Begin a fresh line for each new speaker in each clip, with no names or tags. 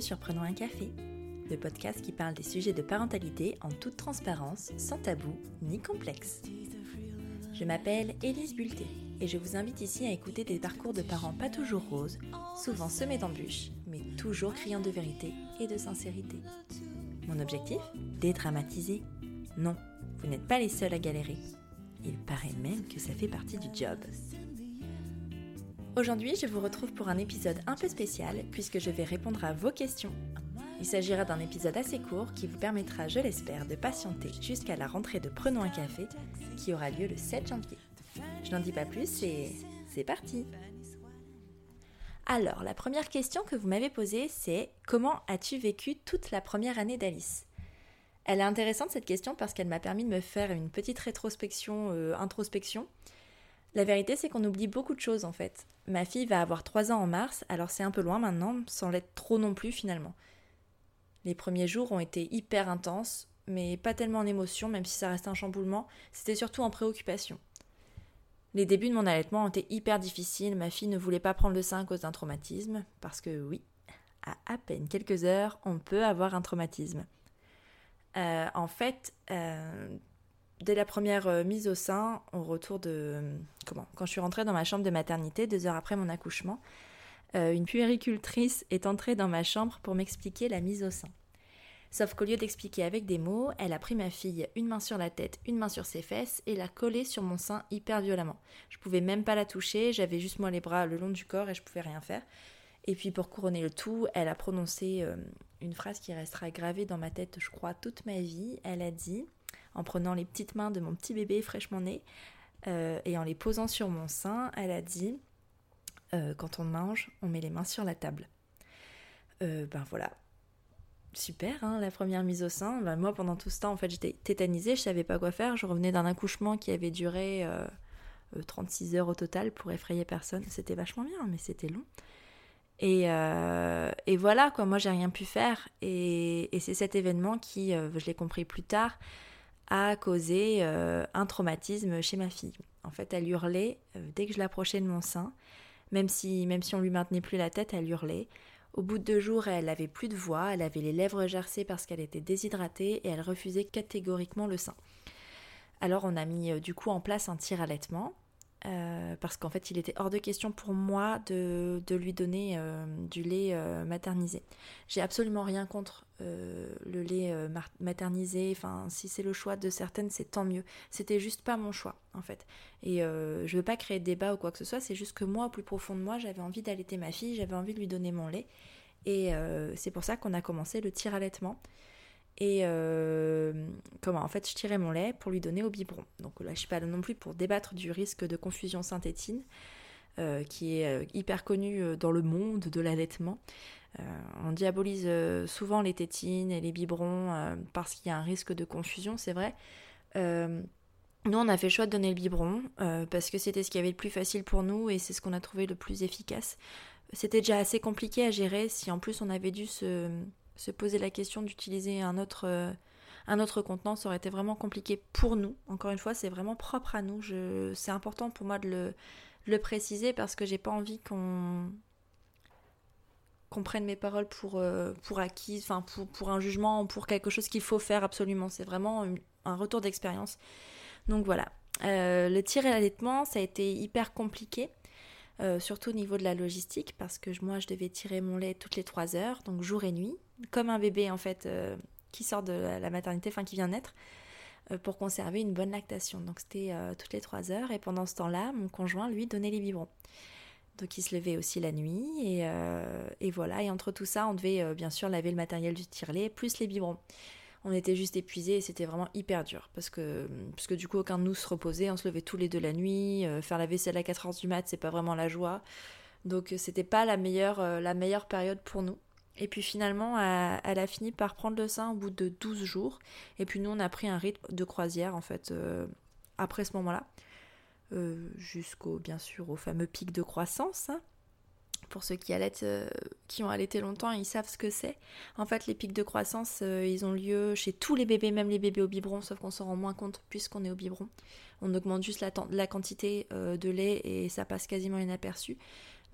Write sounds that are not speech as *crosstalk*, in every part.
sur Prenons un café, le podcast qui parle des sujets de parentalité en toute transparence, sans tabou ni complexe. Je m'appelle Élise Bulté et je vous invite ici à écouter des parcours de parents pas toujours roses, souvent semés d'embûches, mais toujours criant de vérité et de sincérité. Mon objectif? Dédramatiser. Non, vous n'êtes pas les seuls à galérer. Il paraît même que ça fait partie du job. Aujourd'hui, je vous retrouve pour un épisode un peu spécial puisque je vais répondre à vos questions. Il s'agira d'un épisode assez court qui vous permettra, je l'espère, de patienter jusqu'à la rentrée de Prenons un café qui aura lieu le 7 janvier. Je n'en dis pas plus et c'est parti Alors, la première question que vous m'avez posée, c'est comment as-tu vécu toute la première année d'Alice? Elle est intéressante cette question parce qu'elle m'a permis de me faire une petite rétrospection, euh, introspection la vérité, c'est qu'on oublie beaucoup de choses en fait. Ma fille va avoir 3 ans en mars, alors c'est un peu loin maintenant, sans l'être trop non plus finalement. Les premiers jours ont été hyper intenses, mais pas tellement en émotion, même si ça reste un chamboulement, c'était surtout en préoccupation. Les débuts de mon allaitement ont été hyper difficiles, ma fille ne voulait pas prendre le sein à cause d'un traumatisme, parce que oui, à à peine quelques heures, on peut avoir un traumatisme. Euh, en fait, euh, dès la première euh, mise au sein, au retour de. Comment Quand je suis rentrée dans ma chambre de maternité, deux heures après mon accouchement, euh, une puéricultrice est entrée dans ma chambre pour m'expliquer la mise au sein. Sauf qu'au lieu d'expliquer avec des mots, elle a pris ma fille une main sur la tête, une main sur ses fesses et l'a collée sur mon sein hyper violemment. Je pouvais même pas la toucher, j'avais juste moi les bras le long du corps et je pouvais rien faire. Et puis pour couronner le tout, elle a prononcé euh, une phrase qui restera gravée dans ma tête, je crois, toute ma vie. Elle a dit en prenant les petites mains de mon petit bébé fraîchement né euh, et en les posant sur mon sein, elle a dit euh, quand on mange, on met les mains sur la table. Euh, ben voilà, super, hein, la première mise au sein. Ben moi, pendant tout ce temps, en fait, j'étais tétanisée, je savais pas quoi faire. Je revenais d'un accouchement qui avait duré 36 heures au total pour effrayer personne. C'était vachement bien, mais c'était long. Et, voilà, quoi, moi j'ai rien pu faire. Et c'est cet événement qui, je l'ai compris plus tard, a causé euh, un traumatisme chez ma fille. En fait, elle hurlait euh, dès que je l'approchais de mon sein, même si, même si on lui maintenait plus la tête, elle hurlait. Au bout de deux jours, elle avait plus de voix, elle avait les lèvres gercées parce qu'elle était déshydratée et elle refusait catégoriquement le sein. Alors on a mis euh, du coup en place un tir allaitement euh, parce qu'en fait il était hors de question pour moi de, lui donner euh, du lait euh, maternisé. J'ai absolument rien contre le lait maternisé, enfin si c'est le choix de certaines c'est tant mieux. C'était juste pas mon choix en fait. Et je veux pas créer de débat ou quoi que ce soit, c'est juste que moi au plus profond de moi j'avais envie d'allaiter ma fille, j'avais envie de lui donner mon lait. Et c'est pour ça qu'on a commencé le tir allaitement. Et euh, comment En fait, je tirais mon lait pour lui donner au biberon. Donc là, je suis pas là non plus pour débattre du risque de confusion synthétine, euh, qui est euh, hyper connu dans le monde de l'allaitement. on diabolise souvent les tétines et les biberons parce qu'il y a un risque de confusion, c'est vrai. nous, on a fait le choix de donner le biberon parce que c'était ce qui avait le plus facile pour nous et c'est ce qu'on a trouvé le plus efficace. C'était déjà assez compliqué à gérer si en plus on avait dû se se poser la question d'utiliser un autre, euh, un autre contenant, ça aurait été vraiment compliqué pour nous. Encore une fois, c'est vraiment propre à nous. C'est important pour moi de le, le préciser parce que j'ai pas envie qu'on prenne mes paroles pour, euh, pour acquises, enfin pour, pour un jugement, pour quelque chose qu'il faut faire absolument. C'est vraiment un retour d'expérience. Donc voilà. Euh, le tir et l'allaitement, ça a été hyper compliqué. surtout au niveau de la logistique, parce que moi je devais tirer mon lait toutes les 3 heures, donc jour et nuit comme un bébé en fait euh, qui sort de la maternité, enfin qui vient naître, euh, pour conserver une bonne lactation. Donc c'était euh, toutes les trois heures et pendant ce temps-là, mon conjoint lui donnait les biberons. Donc il se levait aussi la nuit et, et voilà. Et entre tout ça, on devait bien sûr laver le matériel du tirelet plus les biberons. On était juste épuisés et c'était vraiment hyper dur parce que, parce du coup aucun de nous se reposait, on se levait tous les deux la nuit, faire la vaisselle à 4h du mat, c'est pas vraiment la joie. Donc c'était pas la meilleure, la meilleure période pour nous. Et puis finalement, elle a fini par prendre le sein au bout de 12 jours. Et puis nous, on a pris un rythme de croisière, en fait, euh, après ce moment-là. Euh, jusqu'au, bien sûr, au fameux pic de croissance. Hein. Pour ceux qui, allaitent, euh, qui ont allaité longtemps, ils savent ce que c'est. En fait, les pics de croissance, ils ont lieu chez tous les bébés, même les bébés au biberon, sauf qu'on s'en rend moins compte puisqu'on est au biberon. On augmente juste la, la quantité de lait et ça passe quasiment inaperçu.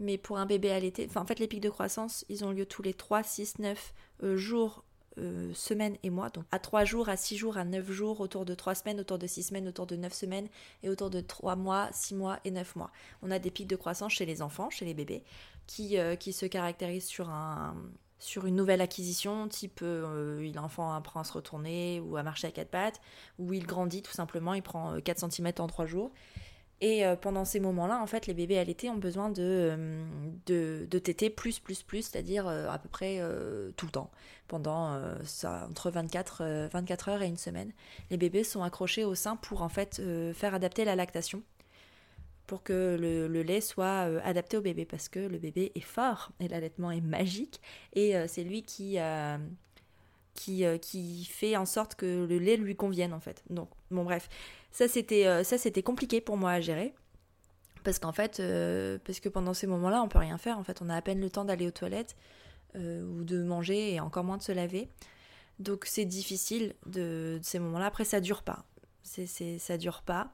Mais pour un bébé allaité, enfin en fait les pics de croissance, ils ont lieu tous les 3, 6, 9 jours, euh, semaines et mois. Donc à 3 jours, à 6 jours, à 9 jours, autour de 3 semaines, autour de 6 semaines, autour de 9 semaines et autour de 3 mois, 6 mois et 9 mois. On a des pics de croissance chez les enfants, chez les bébés, qui, euh, qui se caractérisent sur un sur une nouvelle acquisition, type euh, l'enfant apprend à se retourner ou à marcher à quatre pattes, ou il grandit tout simplement, il prend 4 cm en 3 jours. Et euh, pendant ces moments-là, en fait, les bébés allaités ont besoin de, euh, de, de téter plus, plus, plus, c'est-à-dire euh, à peu près tout le temps, pendant ça, entre 24, 24 heures et une semaine. Les bébés sont accrochés au sein pour en fait faire adapter la lactation, pour que le, le lait soit adapté au bébé, parce que le bébé est fort et l'allaitement est magique, et c'est lui qui qui, qui fait en sorte que le lait lui convienne en fait. Donc, bon bref, ça, c'était euh, ça c'était compliqué pour moi à gérer. Parce qu'en fait, euh, parce que pendant ces moments-là, on peut rien faire. En fait, on a à peine le temps d'aller aux toilettes euh, ou de manger et encore moins de se laver. Donc c'est difficile de, ces moments-là. Après, ça dure pas. C'est, ça dure pas.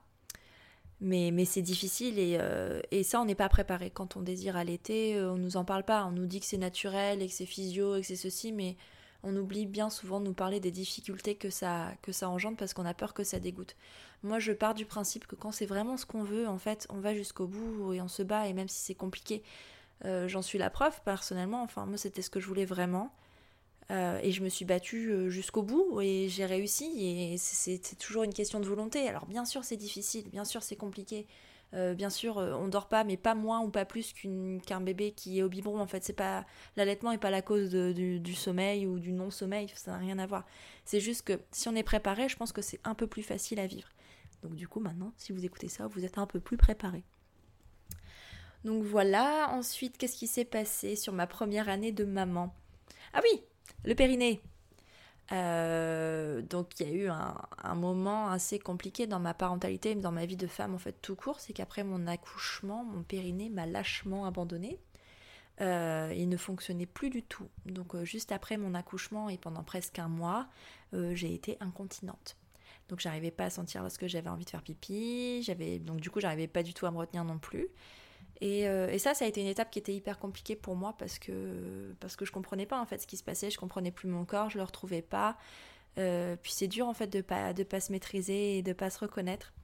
Mais, mais c'est difficile et, et, ça, on n'est pas préparé. Quand on désire allaiter, on nous en parle pas. On nous dit que c'est naturel et que c'est physio et que c'est ceci, mais on oublie bien souvent de nous parler des difficultés que ça, que ça engendre parce qu'on a peur que ça dégoûte. Moi, je pars du principe que quand c'est vraiment ce qu'on veut, en fait, on va jusqu'au bout et on se bat, et même si c'est compliqué, euh, j'en suis la preuve personnellement. Enfin, moi, c'était ce que je voulais vraiment. Euh, et je me suis battue euh, jusqu'au bout et j'ai réussi. Et c'est toujours une question de volonté. Alors, bien sûr, c'est difficile, bien sûr, c'est compliqué. Bien sûr, on dort pas, mais pas moins ou pas plus qu'un bébé qui est au biberon. En fait, c'est pas l'allaitement n'est pas la cause du, du, sommeil ou du non-sommeil. Ça n'a rien à voir. C'est juste que si on est préparé, je pense que c'est un peu plus facile à vivre. Donc du coup maintenant, si vous écoutez ça, vous êtes un peu plus préparé. Donc voilà, ensuite, qu'est-ce qui s'est passé sur ma première année de maman? Ah oui, le périnée. Euh, donc il y a eu un, moment assez compliqué dans ma parentalité, dans ma vie de femme en fait tout court, c'est qu'après mon accouchement, mon périnée m'a lâchement abandonnée. Euh, il ne fonctionnait plus du tout. Donc euh, juste après mon accouchement et pendant presque un mois, j'ai été incontinente. Donc j'arrivais pas à sentir lorsque j'avais envie de faire pipi, j'avais donc du coup j'arrivais pas du tout à me retenir non plus. Et, euh, et, ça, ça a été une étape qui était hyper compliquée pour moi parce que parce que je comprenais pas en fait ce qui se passait, je comprenais plus mon corps, je le retrouvais pas. Euh, puis c'est dur en fait de pas de pas se maîtriser et de pas se reconnaître.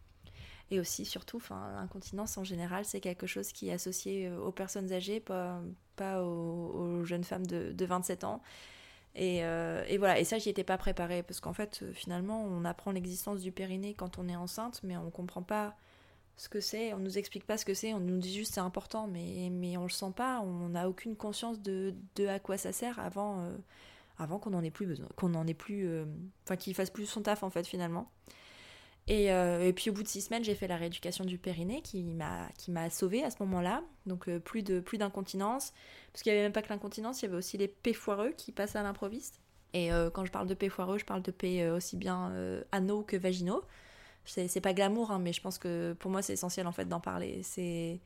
Et aussi surtout, l'incontinence en général, c'est quelque chose qui est associé euh, aux personnes âgées, pas pas aux, jeunes femmes de, de 27 ans. Euh, et, voilà, et ça, j'y étais pas préparée, parce qu'en fait, finalement, on apprend l'existence du périnée quand on est enceinte, mais on comprend pas ce que c'est, on nous explique pas ce que c'est, on nous dit juste c'est important, mais, mais on le sent pas, on n'a aucune conscience de, de, à quoi ça sert avant, euh, avant qu'on en ait plus besoin, qu'on en ait plus, enfin qu'il fasse plus son taf en fait finalement. Euh, et, puis au bout de six semaines, j'ai fait la rééducation du périnée qui m'a qui m'a sauvée à ce moment-là. Donc euh, plus de plus d'incontinence, parce qu'il n'y avait même pas que l'incontinence, il y avait aussi les P foireux qui passaient à l'improviste. Et euh, quand je parle de P foireux, je parle de P aussi bien anneaux que vaginaux. C'est pas glamour, hein, mais je pense que pour moi c'est essentiel en fait d'en parler. C'est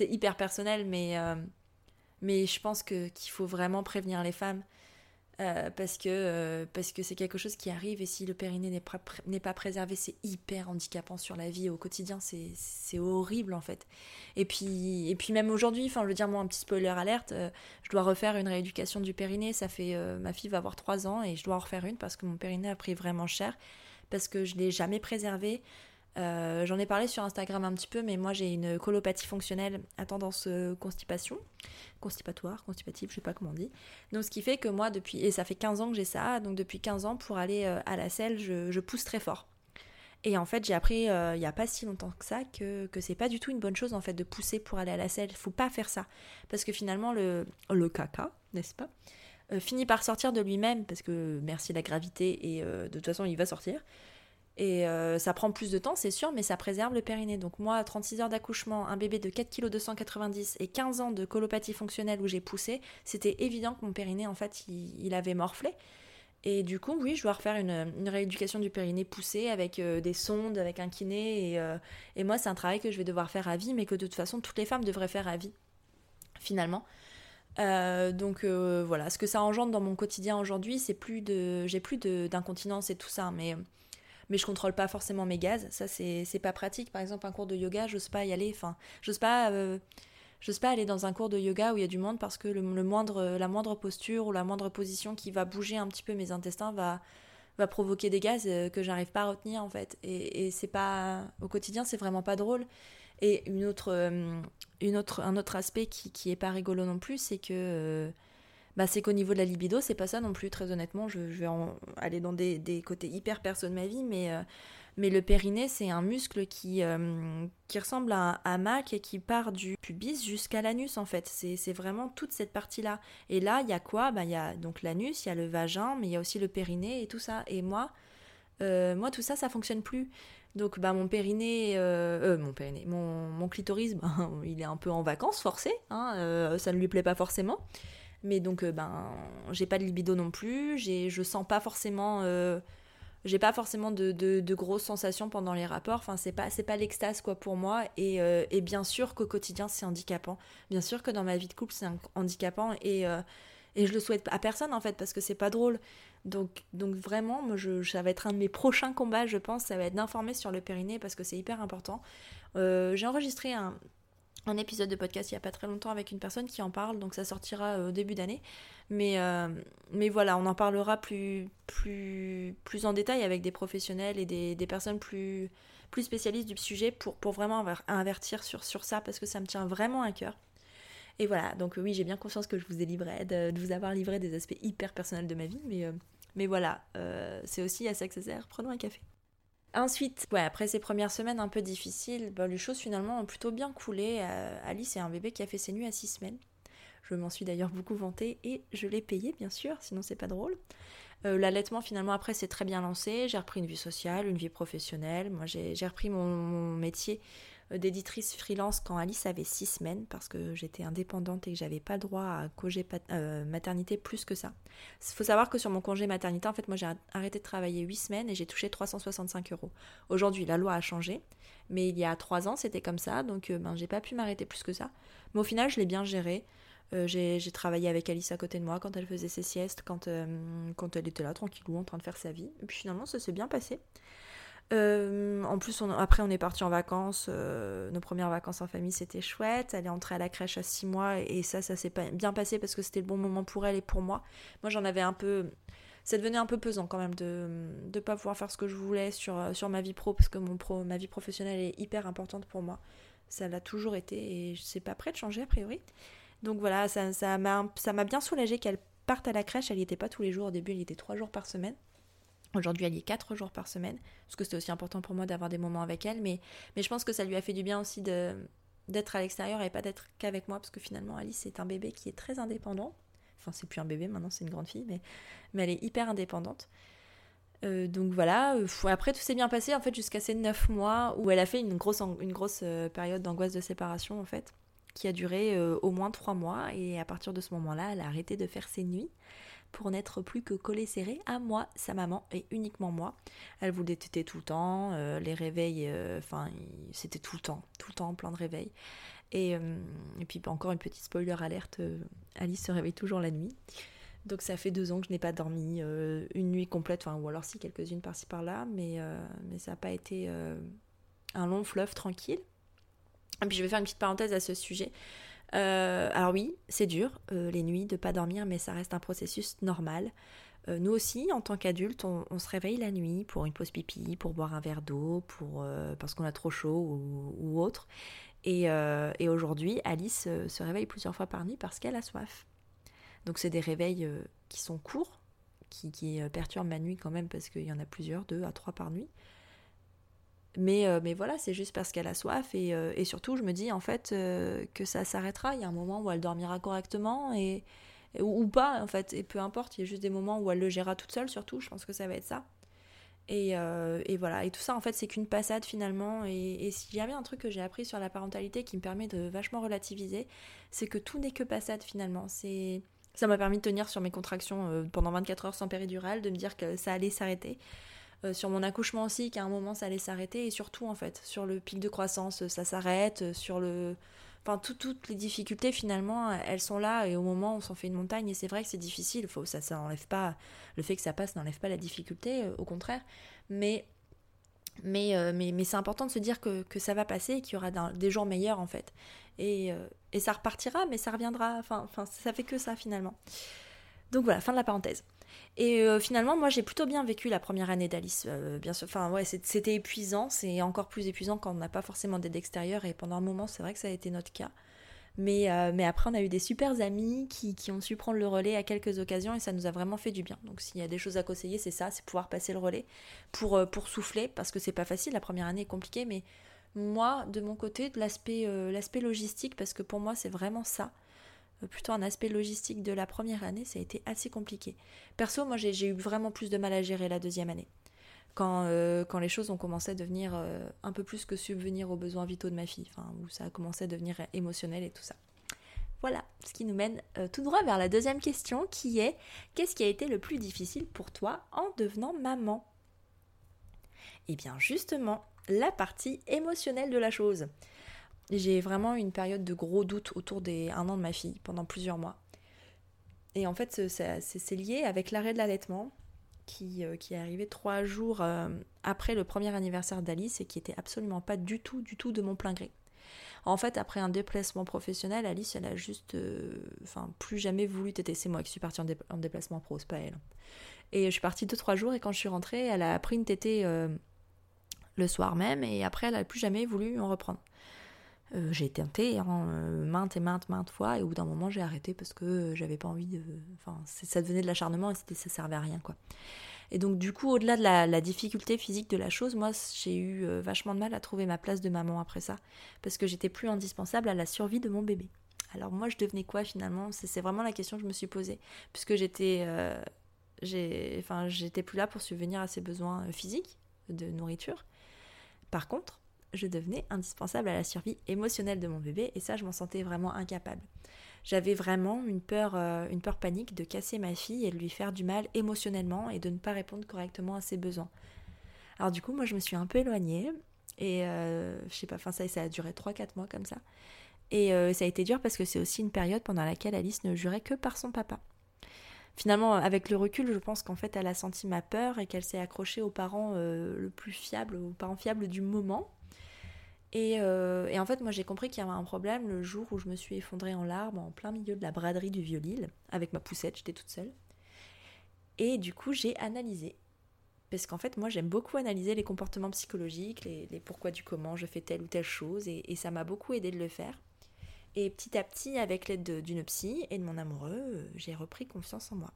hyper personnel, mais mais je pense qu'il faut vraiment prévenir les femmes euh, parce que euh, parce que c'est quelque chose qui arrive et si le périnée n'est pas, pas préservé c'est hyper handicapant sur la vie au quotidien. C'est, c'est horrible en fait. Et puis et puis même aujourd'hui enfin je veux dire moi un petit spoiler alerte euh, je dois refaire une rééducation du périnée. Ça fait ma fille va avoir 3 ans et je dois en refaire une parce que mon périnée a pris vraiment cher parce que je l'ai jamais préservé euh, j'en ai parlé sur Instagram un petit peu, mais moi j'ai une colopathie fonctionnelle à tendance euh, constipation, constipatoire, constipative, je sais pas comment on dit. Donc ce qui fait que moi depuis, et ça fait 15 ans que j'ai ça, donc depuis 15 ans pour aller euh, à la selle, je, pousse très fort. Et en fait j'ai appris il n'y a pas si longtemps que ça que, que c'est pas du tout une bonne chose en fait de pousser pour aller à la selle, faut pas faire ça. Parce que finalement le, le caca, n'est-ce pas? Finit par sortir de lui-même parce que merci la gravité et de toute façon il va sortir. Et euh, ça prend plus de temps, c'est sûr, mais ça préserve le périnée. Donc moi, 36 heures d'accouchement, un bébé de 4 kg 290 et 15 ans de colopathie fonctionnelle où j'ai poussé, c'était évident que mon périnée, en fait, il, avait morflé. Et du coup, oui, je dois refaire une, rééducation du périnée poussée avec euh, des sondes, avec un kiné. Et, euh, et moi, c'est un travail que je vais devoir faire à vie, mais que de toute façon, toutes les femmes devraient faire à vie, finalement. Donc voilà, ce que ça engendre dans mon quotidien aujourd'hui, c'est plus de, j'ai plus d'incontinence et tout ça, mais mais je contrôle pas forcément mes gaz. Ça, c'est pas pratique. Par exemple, un cours de yoga, j'ose pas y aller. Enfin, j'ose pas. Euh, pas aller dans un cours de yoga où il y a du monde parce que le, moindre, la moindre posture ou la moindre position qui va bouger un petit peu mes intestins va, va provoquer des gaz euh, que j'arrive pas à retenir en fait. Et, et c'est pas au quotidien, c'est vraiment pas drôle. Et une autre, euh, une autre, un autre aspect qui, qui est pas rigolo non plus, c'est que euh, bah, c'est qu'au niveau de la libido, c'est pas ça non plus, très honnêtement. Je, vais aller dans des, des, côtés hyper perso de ma vie, mais mais le périnée, c'est un muscle qui, euh, qui ressemble à un hamac et qui part du pubis jusqu'à l'anus, en fait. C'est vraiment toute cette partie-là. Et là, il y a quoi? Bah, Il y a donc l'anus, il y a le vagin, mais il y a aussi le périnée et tout ça. Et moi, euh, moi tout ça, ça fonctionne plus. Donc, bah, mon périnée, euh, mon périnée, mon, mon clitoris, *laughs* il est un peu en vacances, forcé. Hein, ça ne lui plaît pas forcément. Mais donc, ben, j'ai pas de libido non plus. Je sens pas forcément j'ai pas forcément de, de, grosses sensations pendant les rapports. Enfin, c'est pas, c'est pas l'extase quoi pour moi. Et, euh, et bien sûr qu'au quotidien c'est handicapant. Bien sûr que dans ma vie de couple c'est handicapant et, euh, et je le souhaite à personne en fait parce que c'est pas drôle. Donc, donc vraiment, moi, ça va être un de mes prochains combats, je pense. Ça va être d'informer sur le périnée parce que c'est hyper important. Euh, j'ai enregistré un, un épisode de podcast il y a pas très longtemps avec une personne qui en parle, donc ça sortira au début d'année. Mais, euh, mais voilà, on en parlera plus, plus, plus en détail avec des professionnels et des, des personnes plus, plus spécialistes du sujet pour, pour vraiment avertir sur, sur ça parce que ça me tient vraiment à cœur. Et voilà, donc oui, j'ai bien conscience que je vous ai livré, de, vous avoir livré des aspects hyper personnels de ma vie, mais, euh, mais voilà, euh, c'est aussi à ça. Prenons un café. Ensuite, après ces premières semaines un peu difficiles, bah, les choses finalement ont plutôt bien coulé. Alice est un bébé qui a fait ses nuits à 6 semaines. Je m'en suis d'ailleurs beaucoup vantée et je l'ai payé bien sûr, sinon c'est pas drôle. Euh, l'allaitement finalement après c'est très bien lancé, j'ai repris une vie sociale, une vie professionnelle, moi j'ai repris mon, métier euh, d'éditrice freelance quand Alice avait six semaines parce que j'étais indépendante et que j'avais pas droit à congé euh, maternité plus que ça. Il faut savoir que sur mon congé maternité, en fait, moi j'ai arrêté de travailler huit semaines et j'ai touché 365 euros. Aujourd'hui, la loi a changé, mais il y a trois ans c'était comme ça, donc ben, j'ai pas pu m'arrêter plus que ça. Mais au final, je l'ai bien géré. Euh, j'ai travaillé avec Alice à côté de moi quand elle faisait ses siestes, quand, euh, quand elle était là tranquillou en train de faire sa vie. Et puis finalement, ça s'est bien passé. Euh, en plus, après, on est parti en vacances. nos premières vacances en famille, c'était chouette. Elle est entrée à la crèche à 6 mois et ça, ça s'est bien passé parce que c'était le bon moment pour elle et pour moi. Moi, j'en avais un peu. Ça devenait un peu pesant quand même de ne pas pouvoir faire ce que je voulais sur, sur ma vie pro parce que mon pro, ma vie professionnelle est hyper importante pour moi. Ça l'a toujours été et je sais pas prêt de changer a priori. Donc voilà, ça, ça m'a bien soulagé qu'elle parte à la crèche. Elle n'y était pas tous les jours. Au début, elle y était trois jours par semaine. Aujourd'hui, elle y est quatre jours par semaine. Parce que c'était aussi important pour moi d'avoir des moments avec elle. Mais, mais je pense que ça lui a fait du bien aussi d'être à l'extérieur et pas d'être qu'avec moi. Parce que finalement, Alice, c'est un bébé qui est très indépendant. Enfin, c'est plus un bébé, maintenant c'est une grande fille. Mais, elle est hyper indépendante. Euh, donc voilà, euh, après tout s'est bien passé en fait jusqu'à ces neuf mois où elle a fait une grosse, euh, période d'angoisse de séparation en fait qui a duré au moins trois mois. Et à partir de ce moment-là, elle a arrêté de faire ses nuits pour n'être plus que collée serrée à moi, sa maman, et uniquement moi. Elle voulait téter tout le temps, euh, les réveils, euh, enfin, c'était tout le temps, tout le temps, plein de réveils. Et, et puis encore une petite spoiler alerte, Alice se réveille toujours la nuit. Donc ça fait deux ans que je n'ai pas dormi une nuit complète, enfin, ou alors si quelques-unes par-ci par-là, mais, mais ça n'a pas été un long fleuve tranquille. Et puis je vais faire une petite parenthèse à ce sujet. Euh, alors oui, c'est dur, euh, les nuits, de pas dormir, mais ça reste un processus normal. Euh, nous aussi, en tant qu'adultes, on, se réveille la nuit pour une pause pipi, pour boire un verre d'eau, parce qu'on a trop chaud ou, autre. Et, aujourd'hui, Alice se réveille plusieurs fois par nuit parce qu'elle a soif. Donc c'est des réveils qui sont courts, qui, qui perturbent ma nuit quand même parce qu'il y en a plusieurs, deux à trois par nuit. Mais, euh, mais voilà, c'est juste parce qu'elle a soif et, euh, surtout, je me dis en fait euh, que ça s'arrêtera. Il y a un moment où elle dormira correctement et, ou, pas en fait, et peu importe. Il y a juste des moments où elle le gérera toute seule, surtout. Je pense que ça va être ça. Et, voilà, et tout ça en fait, c'est qu'une passade finalement. Et, s'il y avait un truc que j'ai appris sur la parentalité qui me permet de vachement relativiser, c'est que tout n'est que passade finalement. C'est ça m'a permis de tenir sur mes contractions pendant 24 heures sans péridurale, de me dire que ça allait s'arrêter. Euh, sur mon accouchement aussi, qu'à un moment ça allait s'arrêter, et surtout en fait, sur le pic de croissance, ça s'arrête, euh, sur le... Enfin, toutes les difficultés finalement, elles sont là, et au moment on s'en fait une montagne, et c'est vrai que c'est difficile, faut, ça, ça n'enlève pas, le fait que ça passe n'enlève pas la difficulté, euh, au contraire, mais mais, mais, mais c'est important de se dire que, que, ça va passer et qu'il y aura des jours meilleurs en fait. Et, Et ça repartira, mais ça reviendra. Enfin, enfin ça fait que ça finalement. Donc voilà, fin de la parenthèse. Et euh, finalement, moi, j'ai plutôt bien vécu la première année d'Alice. Euh, bien sûr, enfin, ouais, c'était épuisant. C'est encore plus épuisant quand on n'a pas forcément d'aide extérieure. Et pendant un moment, c'est vrai que ça a été notre cas. Mais, euh, après, on a eu des super amis qui, ont su prendre le relais à quelques occasions et ça nous a vraiment fait du bien. Donc, s'il y a des choses à conseiller, c'est ça c'est pouvoir passer le relais pour, pour souffler. Parce que c'est pas facile. La première année est compliquée. Mais moi, de mon côté, de l'aspect logistique, parce que pour moi, c'est vraiment ça plutôt un aspect logistique de la première année, ça a été assez compliqué. Perso, moi j'ai eu vraiment plus de mal à gérer la deuxième année. Quand, euh, quand les choses ont commencé à devenir euh, un peu plus que subvenir aux besoins vitaux de ma fille, enfin, où ça a commencé à devenir émotionnel et tout ça. Voilà, ce qui nous mène tout droit vers la deuxième question qui est qu'est-ce qui a été le plus difficile pour toi en devenant maman? Eh bien justement, la partie émotionnelle de la chose. J'ai vraiment eu une période de gros doute autour des un an de ma fille pendant plusieurs mois. Et en fait, c'est lié avec l'arrêt de l'allaitement qui, euh, est arrivé trois jours euh, après le premier anniversaire d'Alice et qui était absolument pas du tout, du tout de mon plein gré. En fait, après un déplacement professionnel, Alice, elle a juste, euh, enfin, plus jamais voulu téter. C'est moi qui suis partie en, déplacement pro, c'est pas elle. Et je suis partie deux trois jours et quand je suis rentrée, elle a pris une tétée le soir même et après, elle a plus jamais voulu en reprendre. Euh, j'ai tenté hein, euh, maintes et maintes, maintes fois, et au bout d'un moment, j'ai arrêté parce que j'avais pas envie de. Enfin, ça devenait de l'acharnement et ça servait à rien, quoi. Et donc, du coup, au-delà de la, difficulté physique de la chose, moi, j'ai eu euh, vachement de mal à trouver ma place de maman après ça, parce que j'étais plus indispensable à la survie de mon bébé. Alors, moi, je devenais quoi finalement? C'est vraiment la question que je me suis posée, puisque j'étais. enfin, j'étais plus là pour subvenir à ses besoins physiques de nourriture. Par contre, je devenais indispensable à la survie émotionnelle de mon bébé et ça je m'en sentais vraiment incapable. J'avais vraiment une peur, euh, une peur panique de casser ma fille et de lui faire du mal émotionnellement et de ne pas répondre correctement à ses besoins. Alors du coup moi je me suis un peu éloignée et euh, je sais pas, ça, a duré 3-4 mois comme ça. Et euh, ça a été dur parce que c'est aussi une période pendant laquelle Alice ne jurait que par son papa. Finalement, avec le recul, je pense qu'en fait, elle a senti ma peur et qu'elle s'est accrochée aux parents le plus fiables, aux parents fiables du moment. Euh, et, en fait, moi j'ai compris qu'il y avait un problème le jour où je me suis effondrée en larmes en plein milieu de la braderie du Vieux-Lille, avec ma poussette, j'étais toute seule. Et du coup, j'ai analysé. Parce qu'en fait, moi j'aime beaucoup analyser les comportements psychologiques, les, pourquoi du comment je fais telle ou telle chose, et, ça m'a beaucoup aidé de le faire. Et petit à petit, avec l'aide d'une psy et de mon amoureux, j'ai repris confiance en moi.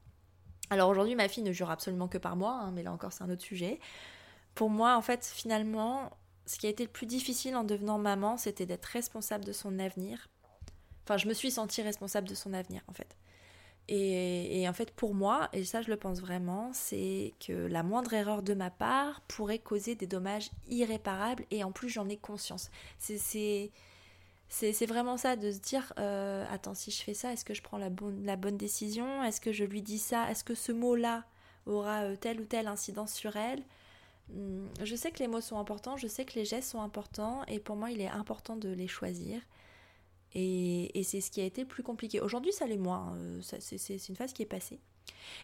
Alors aujourd'hui, ma fille ne jure absolument que par moi, hein, mais là encore, c'est un autre sujet. Pour moi, en fait, finalement, ce qui a été le plus difficile en devenant maman, c'était d'être responsable de son avenir. Enfin, je me suis sentie responsable de son avenir, en fait. Et, en fait, pour moi, et ça je le pense vraiment, c'est que la moindre erreur de ma part pourrait causer des dommages irréparables et en plus j'en ai conscience. C'est vraiment ça de se dire, euh, attends, si je fais ça, est-ce que je prends la bonne, la bonne décision? Est-ce que je lui dis ça? Est-ce que ce mot-là aura euh, telle ou telle incidence sur elle? Je sais que les mots sont importants, je sais que les gestes sont importants, et pour moi, il est important de les choisir. Et, c'est ce qui a été le plus compliqué. Aujourd'hui, ça l'est moins. Euh, c'est une phase qui est passée.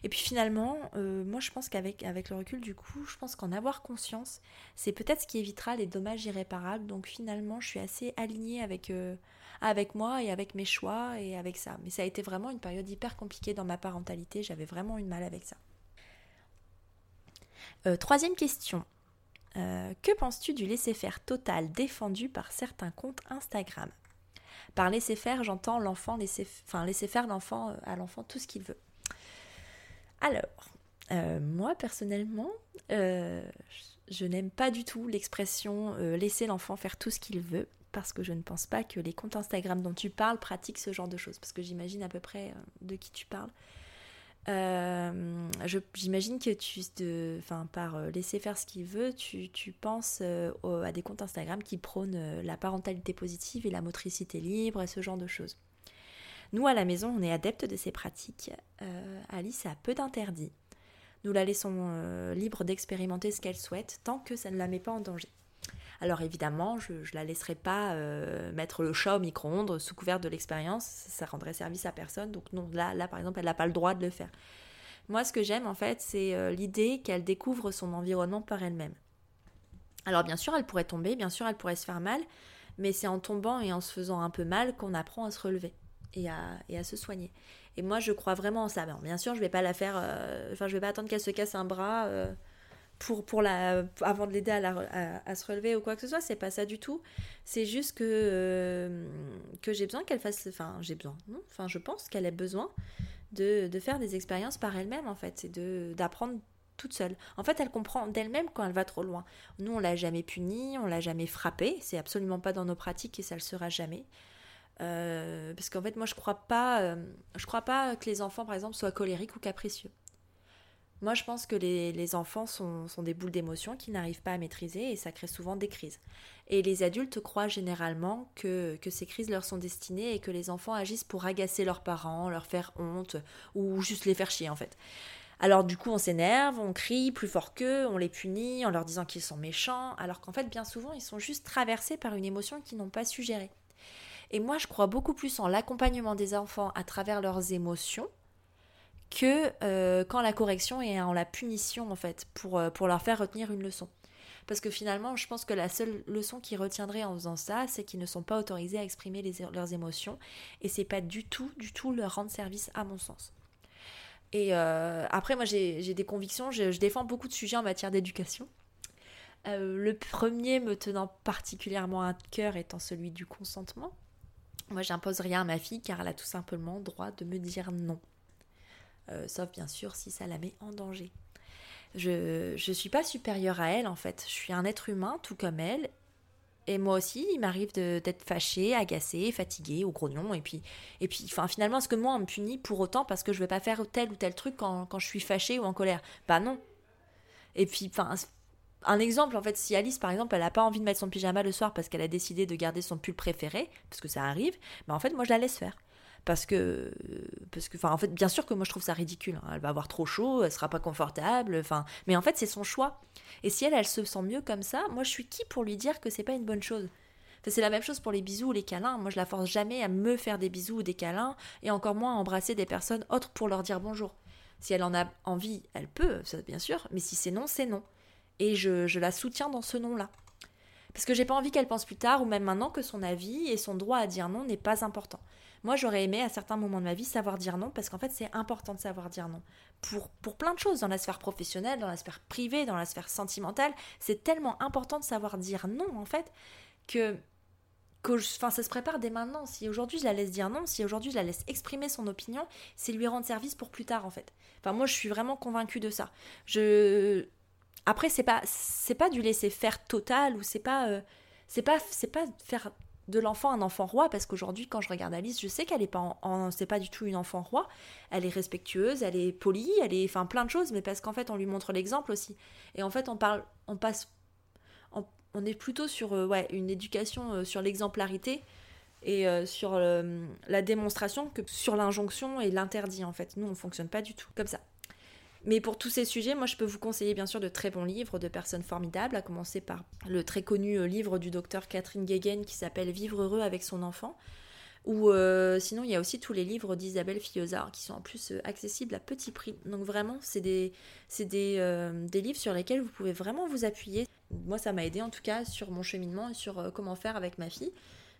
Et puis finalement, euh, moi je pense qu'avec avec le recul du coup, je pense qu'en avoir conscience, c'est peut-être ce qui évitera les dommages irréparables. Donc finalement, je suis assez alignée avec, euh, avec moi et avec mes choix et avec ça. Mais ça a été vraiment une période hyper compliquée dans ma parentalité. J'avais vraiment eu mal avec ça. Euh, troisième question. Euh, que penses-tu du laisser-faire total défendu par certains comptes Instagram? Par laisser-faire, j'entends l'enfant laisser, enfin, laisser faire l'enfant euh, à l'enfant tout ce qu'il veut. Alors, moi personnellement, je n'aime pas du tout l'expression laisser l'enfant faire tout ce qu'il veut parce que je ne pense pas que les comptes Instagram dont tu parles pratiquent ce genre de choses parce que j'imagine à peu près de qui tu parles. Euh, j'imagine que tu, par euh, laisser faire ce qu'il veut, tu, penses euh, à des comptes Instagram qui prônent la parentalité positive et la motricité libre et ce genre de choses. Nous, à la maison, on est adeptes de ces pratiques. Alice a peu d'interdits. Nous la laissons libre d'expérimenter ce qu'elle souhaite tant que ça ne la met pas en danger. Alors évidemment, je ne la laisserai pas euh, mettre le chat au micro-ondes sous couvert de l'expérience, ça rendrait service à personne. Donc non, là, là par exemple, elle n'a pas le droit de le faire. Moi, ce que j'aime en fait, c'est euh, l'idée qu'elle découvre son environnement par elle-même. Alors bien sûr, elle pourrait tomber, bien sûr, elle pourrait se faire mal, mais c'est en tombant et en se faisant un peu mal qu'on apprend à se relever et à, et à se soigner. Et moi, je crois vraiment en ça. bien sûr, je vais pas la faire. Euh, enfin, je vais pas attendre qu'elle se casse un bras pour, pour la, avant de l'aider à, à, se relever ou quoi que ce soit. C'est pas ça du tout. C'est juste que, euh, que j'ai besoin qu'elle fasse. Enfin, j'ai besoin. Enfin, je pense qu'elle ait besoin de, de faire des expériences par elle-même, en fait. C'est d'apprendre toute seule. En fait, elle comprend d'elle-même quand elle va trop loin. Nous, on l'a jamais punie, on l'a jamais frappée. C'est absolument pas dans nos pratiques et ça le sera jamais. Euh, parce qu'en fait, moi, je crois pas, euh, je crois pas que les enfants, par exemple, soient colériques ou capricieux. Moi, je pense que les, enfants sont, des boules d'émotions qui n'arrivent pas à maîtriser et ça crée souvent des crises. Et les adultes croient généralement que, que ces crises leur sont destinées et que les enfants agissent pour agacer leurs parents, leur faire honte ou juste les faire chier en fait. Alors du coup, on s'énerve, on crie plus fort qu'eux, on les punit en leur disant qu'ils sont méchants, alors qu'en fait, bien souvent, ils sont juste traversés par une émotion qu'ils n'ont pas su gérer. Et moi, je crois beaucoup plus en l'accompagnement des enfants à travers leurs émotions que euh, quand la correction est en la punition, en fait, pour, euh, pour leur faire retenir une leçon. Parce que finalement, je pense que la seule leçon qu'ils retiendraient en faisant ça, c'est qu'ils ne sont pas autorisés à exprimer leurs émotions. Et c'est pas du tout, du tout leur rendre service, à mon sens. Et euh, après, moi, j'ai des convictions. Je, défends beaucoup de sujets en matière d'éducation. le premier me tenant particulièrement à cœur étant celui du consentement. Moi, j'impose rien à ma fille car elle a tout simplement le droit de me dire non. Euh, sauf bien sûr si ça la met en danger. Je ne suis pas supérieure à elle en fait. Je suis un être humain tout comme elle. Et moi aussi, il m'arrive d'être fâchée, agacée, fatiguée, au grognon. Et puis, et puis finalement, est-ce que moi, on me punit pour autant parce que je ne vais pas faire tel ou tel truc quand, quand je suis fâchée ou en colère? Bah non. Et puis, enfin, un exemple, en fait, si Alice, par exemple, elle n'a pas envie de mettre son pyjama le soir parce qu'elle a décidé de garder son pull préféré, parce que ça arrive, bah en fait, moi, je la laisse faire. Parce que, parce que, enfin, en fait, bien sûr que moi, je trouve ça ridicule. Hein. Elle va avoir trop chaud, elle sera pas confortable, enfin, mais en fait, c'est son choix. Et si elle, elle se sent mieux comme ça, moi, je suis qui pour lui dire que c'est pas une bonne chose? C'est la même chose pour les bisous ou les câlins. Moi, je la force jamais à me faire des bisous ou des câlins, et encore moins à embrasser des personnes autres pour leur dire bonjour. Si elle en a envie, elle peut, ça, bien sûr, mais si c'est non, c'est non et je, la soutiens dans ce nom-là. Parce que j'ai pas envie qu'elle pense plus tard ou même maintenant que son avis et son droit à dire non n'est pas important. Moi, j'aurais aimé à certains moments de ma vie savoir dire non parce qu'en fait, c'est important de savoir dire non. Pour, pour plein de choses, dans la sphère professionnelle, dans la sphère privée, dans la sphère sentimentale, c'est tellement important de savoir dire non en fait que ça se prépare dès maintenant. Si aujourd'hui je la laisse dire non, si aujourd'hui je la laisse exprimer son opinion, c'est lui rendre service pour plus tard en fait. Enfin, moi je suis vraiment convaincue de ça. Je, après, c'est pas pas du laisser faire total ou c'est pas euh, c'est pas pas faire de l'enfant un enfant roi parce qu'aujourd'hui quand je regarde Alice je sais qu'elle est pas c'est pas du tout une enfant roi. Elle est respectueuse elle est polie elle est enfin plein de choses mais parce qu'en fait on lui montre l'exemple aussi. Et en fait on parle on passe on, est plutôt sur euh, ouais, une éducation euh, sur l'exemplarité et sur la démonstration que sur l'injonction et l'interdit en fait. Nous on fonctionne pas du tout comme ça mais pour tous ces sujets, moi je peux vous conseiller bien sûr de très bons livres de personnes formidables, à commencer par le très connu euh, livre du docteur Catherine Guéguen qui s'appelle Vivre heureux avec son enfant. Ou euh, sinon, il y a aussi tous les livres d'Isabelle Fillozard qui sont en plus euh, accessibles à petit prix. Donc vraiment, c'est des, des, des, livres sur lesquels vous pouvez vraiment vous appuyer. Moi, ça m'a aidé en tout cas sur mon cheminement et sur comment faire avec ma fille.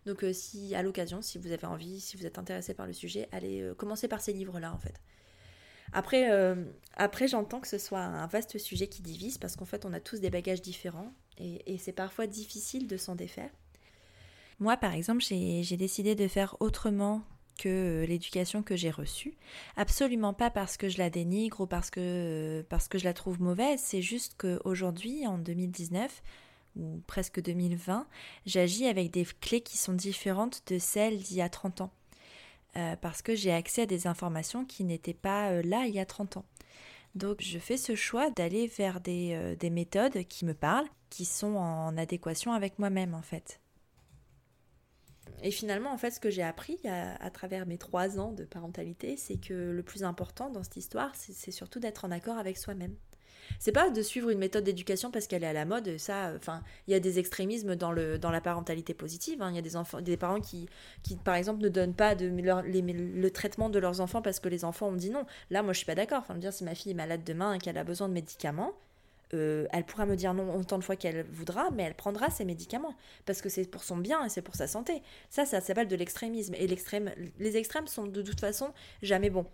Donc si à l'occasion, si vous avez envie, si vous êtes intéressé par le sujet, allez commencer par ces livres-là en fait. Après, euh, après j'entends que ce soit un vaste sujet qui divise parce qu'en fait, on a tous des bagages différents et, c'est parfois difficile de s'en défaire. Moi, par exemple, j'ai décidé de faire autrement que l'éducation que j'ai reçue. Absolument pas parce que je la dénigre ou parce que, parce que je la trouve mauvaise, c'est juste qu'aujourd'hui, en 2019, ou presque 2020, j'agis avec des clés qui sont différentes de celles d'il y a 30 ans. Euh, parce que j'ai accès à des informations qui n'étaient pas euh, là il y a 30 ans. Donc je fais ce choix d'aller vers des, euh, des, méthodes qui me parlent, qui sont en adéquation avec moi-même en fait. Et finalement, en fait, ce que j'ai appris à, à, travers mes trois ans de parentalité, c'est que le plus important dans cette histoire, c'est surtout d'être en accord avec soi-même. C'est pas de suivre une méthode d'éducation parce qu'elle est à la mode. Ça, enfin, il y a des extrémismes dans le dans la parentalité positive. Hein. Il y a des enfants, des parents qui, qui par exemple, ne donnent pas de le traitement de leurs enfants parce que les enfants ont dit non. Là, moi, je suis pas d'accord. Enfin, dire si ma fille est malade demain et qu'elle a besoin de médicaments, euh, elle pourra me dire non autant de fois qu'elle voudra, mais elle prendra ses médicaments parce que c'est pour son bien et c'est pour sa santé. Ça, ça s'appelle de l'extrémisme et l'extrême, les extrêmes sont de toute façon jamais bons.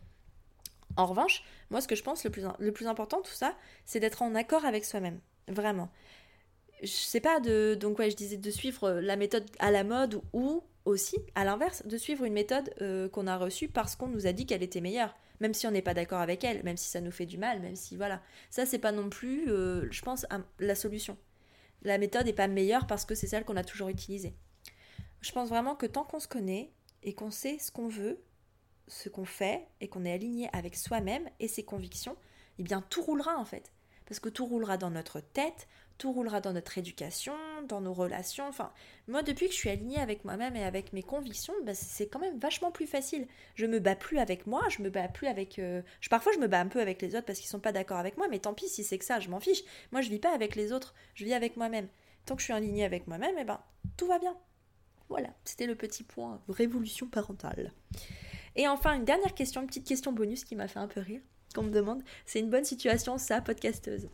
En revanche, moi, ce que je pense le plus, important, tout ça, c'est d'être en accord avec soi-même, vraiment. Je sais pas de donc ouais, je disais de suivre la méthode à la mode ou aussi, à l'inverse, de suivre une méthode euh, qu'on a reçue parce qu'on nous a dit qu'elle était meilleure, même si on n'est pas d'accord avec elle, même si ça nous fait du mal, même si voilà. Ça, c'est pas non plus, euh, je pense, la solution. La méthode n'est pas meilleure parce que c'est celle qu'on a toujours utilisée. Je pense vraiment que tant qu'on se connaît et qu'on sait ce qu'on veut, ce qu'on fait et qu'on est aligné avec soi-même et ses convictions, eh bien tout roulera en fait. Parce que tout roulera dans notre tête, tout roulera dans notre éducation, dans nos relations. Enfin, moi, depuis que je suis alignée avec moi-même et avec mes convictions, bah, c'est quand même vachement plus facile. Je me bats plus avec moi, je me bats plus avec. Euh, je, parfois, je me bats un peu avec les autres parce qu'ils sont pas d'accord avec moi, mais tant pis si c'est que ça, je m'en fiche. Moi, je vis pas avec les autres, je vis avec moi-même. Tant que je suis alignée avec moi-même, eh ben, tout va bien. Voilà, c'était le petit point révolution parentale. Et enfin, une dernière question, une petite question bonus qui m'a fait un peu rire, qu'on me demande. C'est une bonne situation, ça, podcasteuse?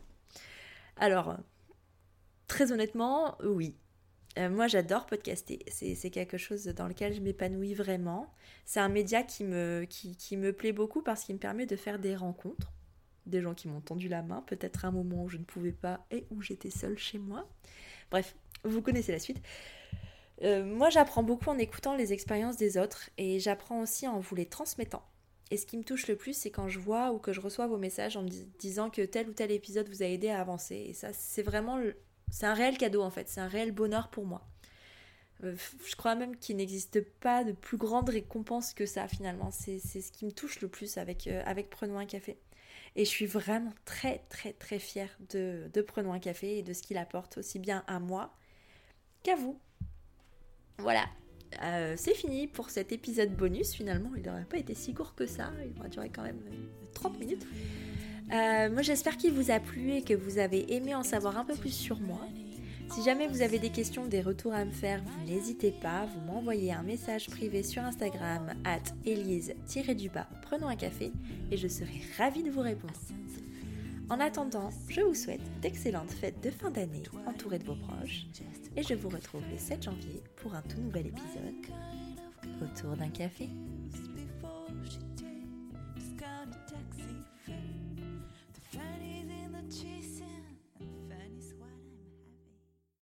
Alors, Très honnêtement, oui. Euh, moi, j'adore podcaster. C'est quelque chose dans lequel je m'épanouis vraiment. C'est un média qui me, qui, me plaît beaucoup parce qu'il me permet de faire des rencontres. Des gens qui m'ont tendu la main, peut-être un moment où je ne pouvais pas et où j'étais seule chez moi. Bref, vous connaissez la suite. Euh, moi, j'apprends beaucoup en écoutant les expériences des autres et j'apprends aussi en vous les transmettant. Et ce qui me touche le plus, c'est quand je vois ou que je reçois vos messages en me disant que tel ou tel épisode vous a aidé à avancer. Et ça, c'est vraiment c'est un réel cadeau en fait, c'est un réel bonheur pour moi. Euh, je crois même qu'il n'existe pas de plus grande récompense que ça finalement. C'est ce qui me touche le plus avec, euh, avec Prenons un café. Et je suis vraiment très très très fière de, de Prenons un café et de ce qu'il apporte aussi bien à moi qu'à vous. Voilà, euh, c'est fini pour cet épisode bonus. Finalement, il n'aurait pas été si court que ça. Il aurait duré quand même 30 minutes. Euh, moi j'espère qu'il vous a plu et que vous avez aimé en savoir un peu plus sur moi. Si jamais vous avez des questions, des retours à me faire, vous n'hésitez pas, vous m'envoyez un message privé sur Instagram at elise-du-bas prenons un café et je serai ravie de vous répondre. En attendant, je vous souhaite d'excellentes fêtes de fin d'année entourées de vos proches et je vous retrouve le 7 janvier pour un tout nouvel épisode autour d'un café.